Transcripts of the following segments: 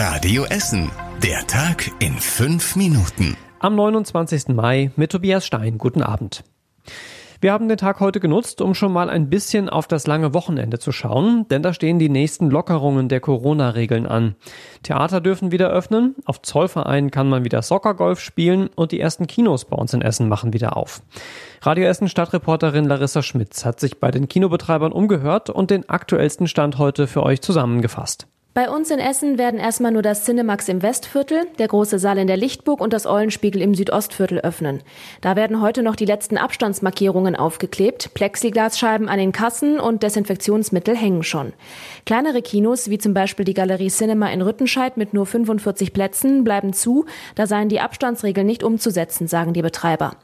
Radio Essen. Der Tag in fünf Minuten. Am 29. Mai mit Tobias Stein. Guten Abend. Wir haben den Tag heute genutzt, um schon mal ein bisschen auf das lange Wochenende zu schauen, denn da stehen die nächsten Lockerungen der Corona-Regeln an. Theater dürfen wieder öffnen, auf Zollvereinen kann man wieder Soccergolf spielen und die ersten Kinos bei uns in Essen machen wieder auf. Radio Essen Stadtreporterin Larissa Schmitz hat sich bei den Kinobetreibern umgehört und den aktuellsten Stand heute für euch zusammengefasst. Bei uns in Essen werden erstmal nur das Cinemax im Westviertel, der große Saal in der Lichtburg und das Eulenspiegel im Südostviertel öffnen. Da werden heute noch die letzten Abstandsmarkierungen aufgeklebt, Plexiglasscheiben an den Kassen und Desinfektionsmittel hängen schon. Kleinere Kinos, wie zum Beispiel die Galerie Cinema in Rüttenscheid mit nur 45 Plätzen, bleiben zu, da seien die Abstandsregeln nicht umzusetzen, sagen die Betreiber.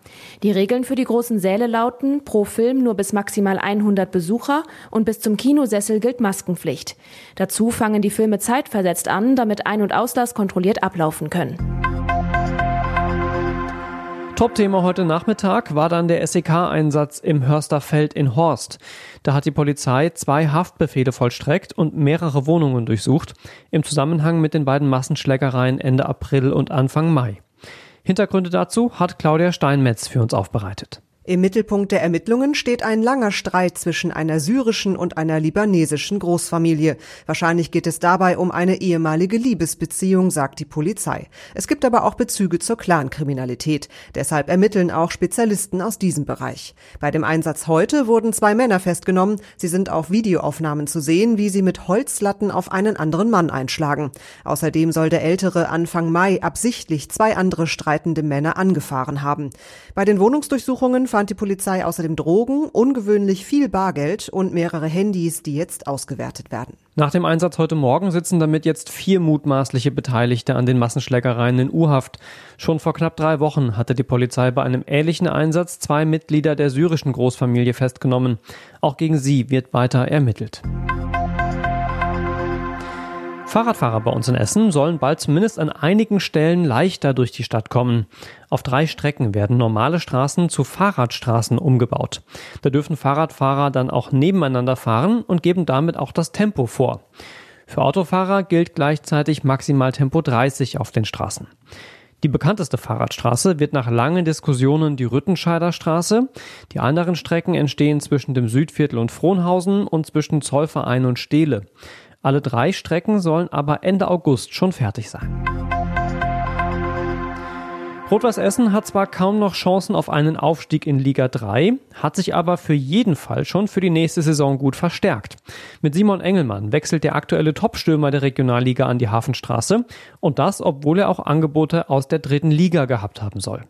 Die Regeln für die großen Säle lauten, pro Film nur bis maximal 100 Besucher und bis zum Kinosessel gilt Maskenpflicht. Dazu fangen die Filme Filme zeitversetzt an, damit Ein- und Auslass kontrolliert ablaufen können. Top-Thema heute Nachmittag war dann der SEK-Einsatz im Hörsterfeld in Horst. Da hat die Polizei zwei Haftbefehle vollstreckt und mehrere Wohnungen durchsucht, im Zusammenhang mit den beiden Massenschlägereien Ende April und Anfang Mai. Hintergründe dazu hat Claudia Steinmetz für uns aufbereitet. Im Mittelpunkt der Ermittlungen steht ein langer Streit zwischen einer syrischen und einer libanesischen Großfamilie. Wahrscheinlich geht es dabei um eine ehemalige Liebesbeziehung, sagt die Polizei. Es gibt aber auch Bezüge zur Clankriminalität. Deshalb ermitteln auch Spezialisten aus diesem Bereich. Bei dem Einsatz heute wurden zwei Männer festgenommen. Sie sind auf Videoaufnahmen zu sehen, wie sie mit Holzlatten auf einen anderen Mann einschlagen. Außerdem soll der Ältere Anfang Mai absichtlich zwei andere streitende Männer angefahren haben. Bei den Wohnungsdurchsuchungen fand die Polizei außerdem Drogen, ungewöhnlich viel Bargeld und mehrere Handys, die jetzt ausgewertet werden. Nach dem Einsatz heute Morgen sitzen damit jetzt vier mutmaßliche Beteiligte an den Massenschlägereien in U-Haft. Schon vor knapp drei Wochen hatte die Polizei bei einem ähnlichen Einsatz zwei Mitglieder der syrischen Großfamilie festgenommen. Auch gegen sie wird weiter ermittelt. Fahrradfahrer bei uns in Essen sollen bald zumindest an einigen Stellen leichter durch die Stadt kommen. Auf drei Strecken werden normale Straßen zu Fahrradstraßen umgebaut. Da dürfen Fahrradfahrer dann auch nebeneinander fahren und geben damit auch das Tempo vor. Für Autofahrer gilt gleichzeitig maximal Tempo 30 auf den Straßen. Die bekannteste Fahrradstraße wird nach langen Diskussionen die Rüttenscheider Straße. Die anderen Strecken entstehen zwischen dem Südviertel und Frohnhausen und zwischen Zollverein und Stehle. Alle drei Strecken sollen aber Ende August schon fertig sein. Rot-Weiß Essen hat zwar kaum noch Chancen auf einen Aufstieg in Liga 3, hat sich aber für jeden Fall schon für die nächste Saison gut verstärkt. Mit Simon Engelmann wechselt der aktuelle Topstürmer der Regionalliga an die Hafenstraße und das, obwohl er auch Angebote aus der dritten Liga gehabt haben soll.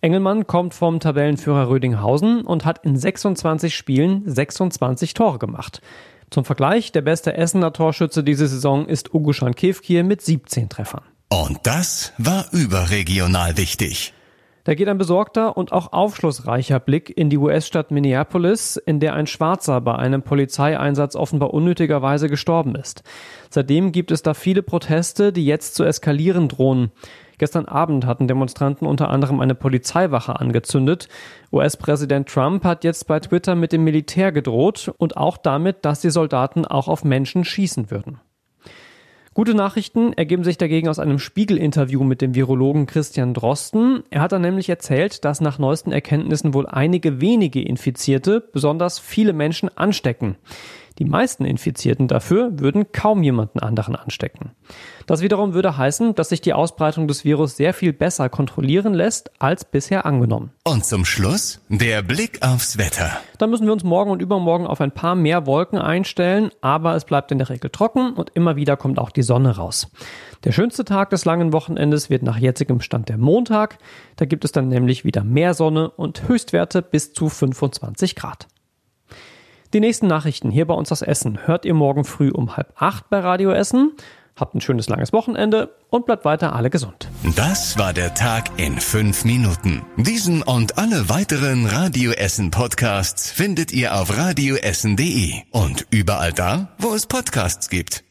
Engelmann kommt vom Tabellenführer Rödinghausen und hat in 26 Spielen 26 Tore gemacht. Zum Vergleich, der beste Essener Torschütze diese Saison ist Uguschan Kevkir mit 17 Treffern. Und das war überregional wichtig. Da geht ein besorgter und auch aufschlussreicher Blick in die US-Stadt Minneapolis, in der ein Schwarzer bei einem Polizeieinsatz offenbar unnötigerweise gestorben ist. Seitdem gibt es da viele Proteste, die jetzt zu eskalieren drohen. Gestern Abend hatten Demonstranten unter anderem eine Polizeiwache angezündet. US-Präsident Trump hat jetzt bei Twitter mit dem Militär gedroht und auch damit, dass die Soldaten auch auf Menschen schießen würden. Gute Nachrichten ergeben sich dagegen aus einem Spiegel-Interview mit dem Virologen Christian Drosten. Er hat dann nämlich erzählt, dass nach neuesten Erkenntnissen wohl einige wenige Infizierte besonders viele Menschen anstecken. Die meisten Infizierten dafür würden kaum jemanden anderen anstecken. Das wiederum würde heißen, dass sich die Ausbreitung des Virus sehr viel besser kontrollieren lässt als bisher angenommen. Und zum Schluss der Blick aufs Wetter. Dann müssen wir uns morgen und übermorgen auf ein paar mehr Wolken einstellen, aber es bleibt in der Regel trocken und immer wieder kommt auch die Sonne raus. Der schönste Tag des langen Wochenendes wird nach jetzigem Stand der Montag. Da gibt es dann nämlich wieder mehr Sonne und Höchstwerte bis zu 25 Grad. Die nächsten Nachrichten hier bei uns aus Essen hört ihr morgen früh um halb acht bei Radio Essen. Habt ein schönes langes Wochenende und bleibt weiter alle gesund. Das war der Tag in fünf Minuten. Diesen und alle weiteren Radio Essen Podcasts findet ihr auf radioessen.de und überall da, wo es Podcasts gibt.